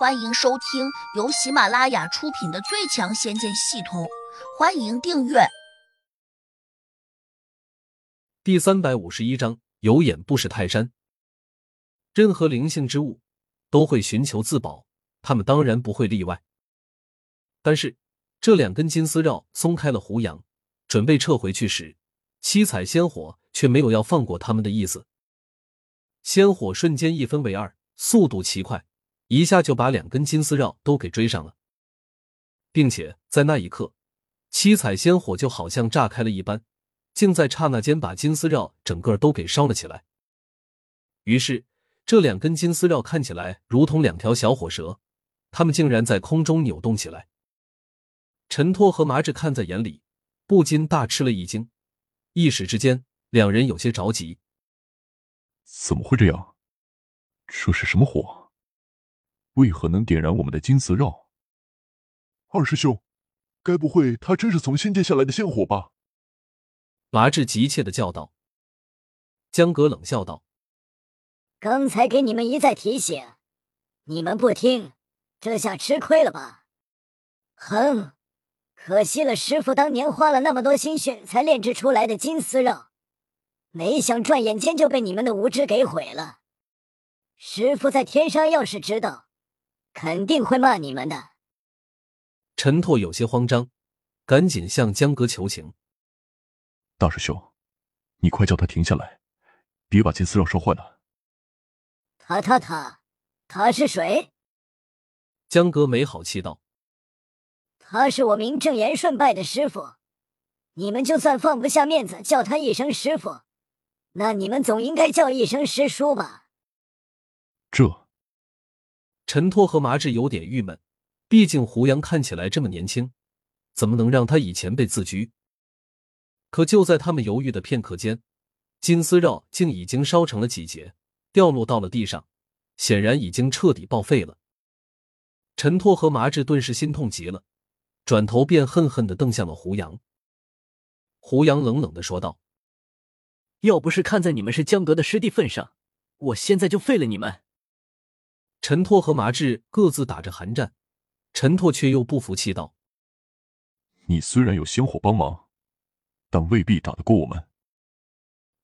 欢迎收听由喜马拉雅出品的《最强仙剑系统》，欢迎订阅。第三百五十一章：有眼不识泰山。任何灵性之物都会寻求自保，他们当然不会例外。但是，这两根金丝绕松开了胡杨，准备撤回去时，七彩仙火却没有要放过他们的意思。仙火瞬间一分为二，速度奇快。一下就把两根金丝绕都给追上了，并且在那一刻，七彩仙火就好像炸开了一般，竟在刹那间把金丝绕整个都给烧了起来。于是，这两根金丝绕看起来如同两条小火蛇，它们竟然在空中扭动起来。陈托和麻志看在眼里，不禁大吃了一惊，一时之间，两人有些着急：怎么会这样？这是什么火？为何能点燃我们的金丝绕？二师兄，该不会他真是从仙界下来的仙火吧？麻志急切的叫道。江格冷笑道：“刚才给你们一再提醒，你们不听，这下吃亏了吧？哼，可惜了师傅当年花了那么多心血才炼制出来的金丝绕，没想转眼间就被你们的无知给毁了。师傅在天上要是知道……”肯定会骂你们的。陈拓有些慌张，赶紧向江哥求情：“大师兄，你快叫他停下来，别把金丝绕烧坏了。”他他他，他是谁？江哥没好气道：“他是我名正言顺拜的师傅，你们就算放不下面子叫他一声师傅，那你们总应该叫一声师叔吧？”这。陈拓和麻志有点郁闷，毕竟胡杨看起来这么年轻，怎么能让他以前辈自居？可就在他们犹豫的片刻间，金丝绕竟已经烧成了几节，掉落到了地上，显然已经彻底报废了。陈拓和麻志顿时心痛极了，转头便恨恨的瞪向了胡杨。胡杨冷冷的说道：“要不是看在你们是江阁的师弟份上，我现在就废了你们。”陈拓和麻志各自打着寒战，陈拓却又不服气道：“你虽然有仙火帮忙，但未必打得过我们。”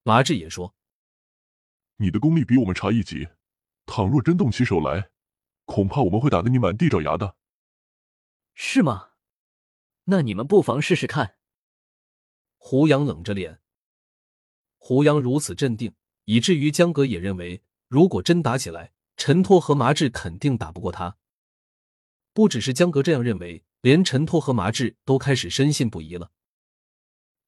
麻志也说：“你的功力比我们差一级，倘若真动起手来，恐怕我们会打得你满地找牙的。”是吗？那你们不妨试试看。胡杨冷着脸。胡杨如此镇定，以至于江格也认为，如果真打起来，陈拓和麻志肯定打不过他。不只是江格这样认为，连陈拓和麻志都开始深信不疑了。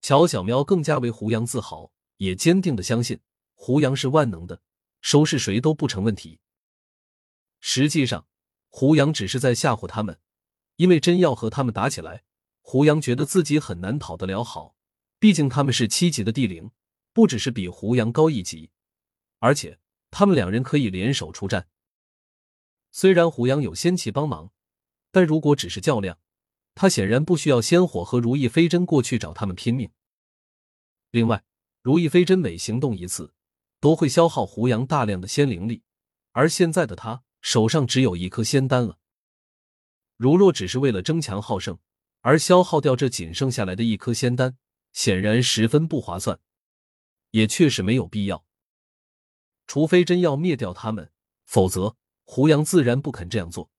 乔小喵更加为胡杨自豪，也坚定的相信胡杨是万能的，收拾谁都不成问题。实际上，胡杨只是在吓唬他们，因为真要和他们打起来，胡杨觉得自己很难讨得了好。毕竟他们是七级的地灵，不只是比胡杨高一级，而且。他们两人可以联手出战。虽然胡杨有仙气帮忙，但如果只是较量，他显然不需要仙火和如意飞针过去找他们拼命。另外，如意飞针每行动一次，都会消耗胡杨大量的仙灵力，而现在的他手上只有一颗仙丹了。如若只是为了争强好胜而消耗掉这仅剩下来的一颗仙丹，显然十分不划算，也确实没有必要。除非真要灭掉他们，否则胡杨自然不肯这样做。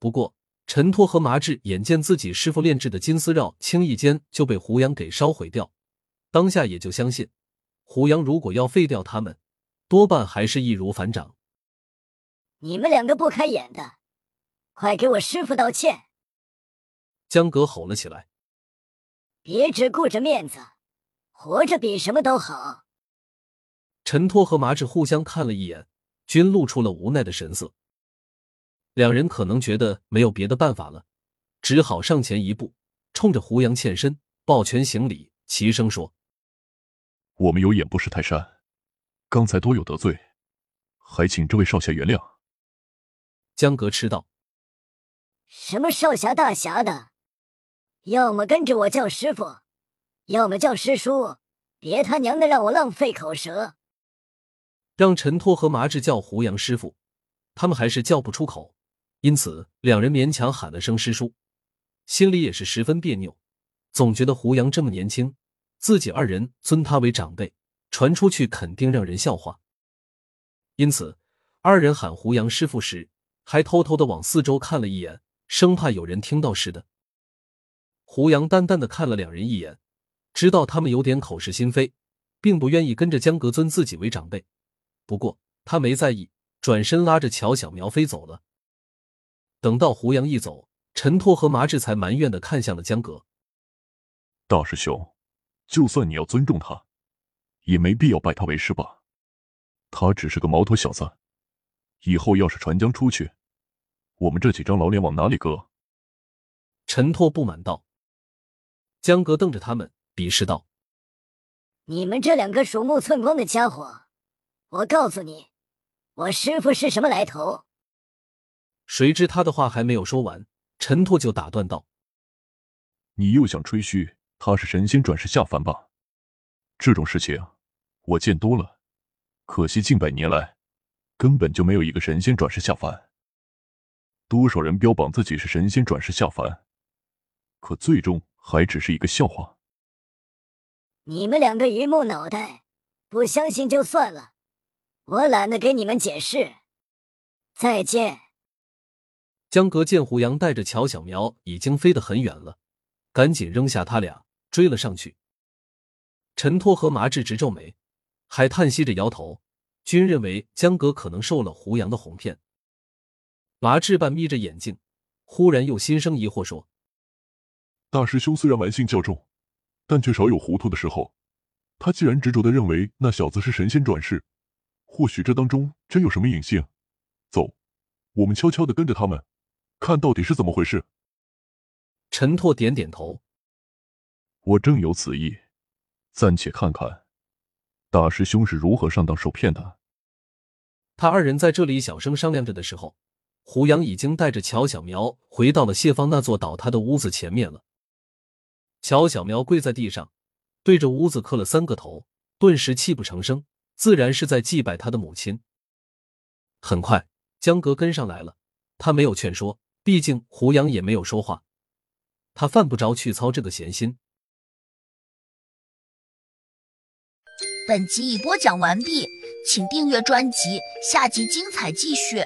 不过，陈托和麻志眼见自己师傅炼制的金丝绕轻易间就被胡杨给烧毁掉，当下也就相信，胡杨如果要废掉他们，多半还是易如反掌。你们两个不开眼的，快给我师傅道歉！江格吼了起来：“别只顾着面子，活着比什么都好。”陈托和麻志互相看了一眼，均露出了无奈的神色。两人可能觉得没有别的办法了，只好上前一步，冲着胡杨欠身，抱拳行礼，齐声说：“我们有眼不识泰山，刚才多有得罪，还请这位少侠原谅。”江阁吃道：“什么少侠大侠的，要么跟着我叫师傅，要么叫师叔，别他娘的让我浪费口舌。”让陈托和麻志叫胡杨师傅，他们还是叫不出口，因此两人勉强喊了声师叔，心里也是十分别扭，总觉得胡杨这么年轻，自己二人尊他为长辈，传出去肯定让人笑话。因此，二人喊胡杨师傅时，还偷偷的往四周看了一眼，生怕有人听到似的。胡杨淡淡的看了两人一眼，知道他们有点口是心非，并不愿意跟着江格尊自己为长辈。不过他没在意，转身拉着乔小苗飞走了。等到胡杨一走，陈拓和麻志才埋怨的看向了江格大师兄。就算你要尊重他，也没必要拜他为师吧？他只是个毛头小子，以后要是传将出去，我们这几张老脸往哪里搁？陈拓不满道。江格瞪着他们，鄙视道：“你们这两个鼠目寸光的家伙，我告诉你，我师傅是什么来头？”谁知他的话还没有说完，陈拓就打断道：“你又想吹嘘他是神仙转世下凡吧？这种事情我见多了，可惜近百年来根本就没有一个神仙转世下凡。多少人标榜自己是神仙转世下凡，可最终……”还只是一个笑话。你们两个榆木脑袋，不相信就算了，我懒得给你们解释。再见。江阁见胡杨带着乔小苗已经飞得很远了，赶紧扔下他俩追了上去。陈托和麻志直皱眉，还叹息着摇头，均认为江阁可能受了胡杨的哄骗。麻志半眯着眼睛，忽然又心生疑惑，说。大师兄虽然玩性较重，但却少有糊涂的时候。他既然执着的认为那小子是神仙转世，或许这当中真有什么隐性。走，我们悄悄的跟着他们，看到底是怎么回事。陈拓点点头，我正有此意，暂且看看大师兄是如何上当受骗的。他二人在这里小声商量着的时候，胡杨已经带着乔小苗回到了谢芳那座倒塌的屋子前面了。乔小苗跪在地上，对着屋子磕了三个头，顿时泣不成声，自然是在祭拜他的母亲。很快，江格跟上来了，他没有劝说，毕竟胡杨也没有说话，他犯不着去操这个闲心。本集已播讲完毕，请订阅专辑，下集精彩继续。